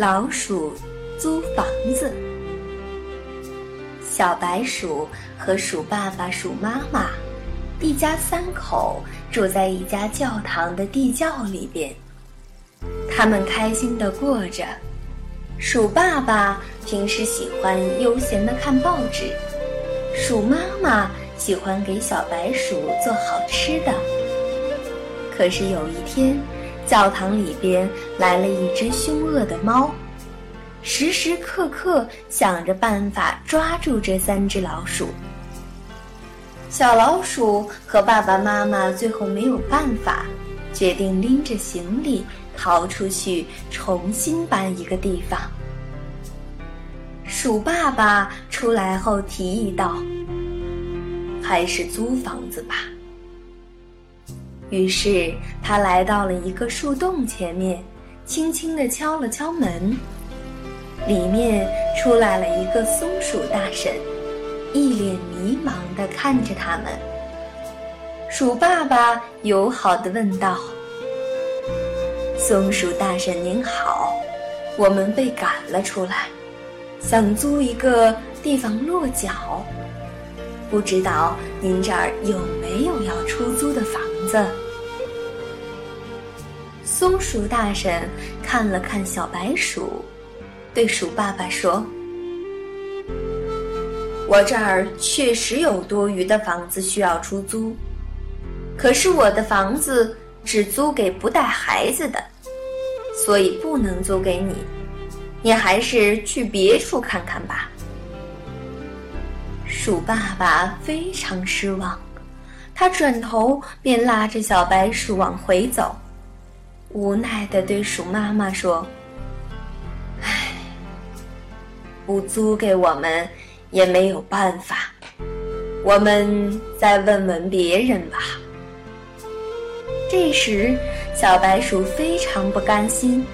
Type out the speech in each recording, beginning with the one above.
老鼠租房子。小白鼠和鼠爸爸、鼠妈妈一家三口住在一家教堂的地窖里边。他们开心地过着。鼠爸爸平时喜欢悠闲地看报纸，鼠妈妈喜欢给小白鼠做好吃的。可是有一天，教堂里边来了一只凶恶的猫。时时刻刻想着办法抓住这三只老鼠。小老鼠和爸爸妈妈最后没有办法，决定拎着行李逃出去，重新搬一个地方。鼠爸爸出来后提议道：“还是租房子吧。”于是他来到了一个树洞前面，轻轻地敲了敲门。里面出来了一个松鼠大婶，一脸迷茫地看着他们。鼠爸爸友好地问道：“松鼠大婶您好，我们被赶了出来，想租一个地方落脚，不知道您这儿有没有要出租的房子？”松鼠大婶看了看小白鼠。对鼠爸爸说：“我这儿确实有多余的房子需要出租，可是我的房子只租给不带孩子的，所以不能租给你。你还是去别处看看吧。”鼠爸爸非常失望，他转头便拉着小白鼠往回走，无奈地对鼠妈妈说。唉不租给我们也没有办法，我们再问问别人吧。这时，小白鼠非常不甘心，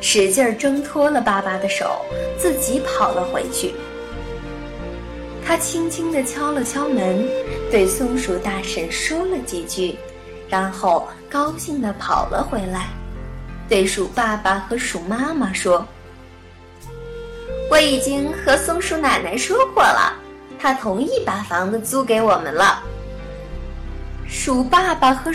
使劲挣脱了爸爸的手，自己跑了回去。他轻轻地敲了敲门，对松鼠大婶说了几句，然后高兴地跑了回来，对鼠爸爸和鼠妈妈说。我已经和松鼠奶奶说过了，她同意把房子租给我们了。鼠爸爸和。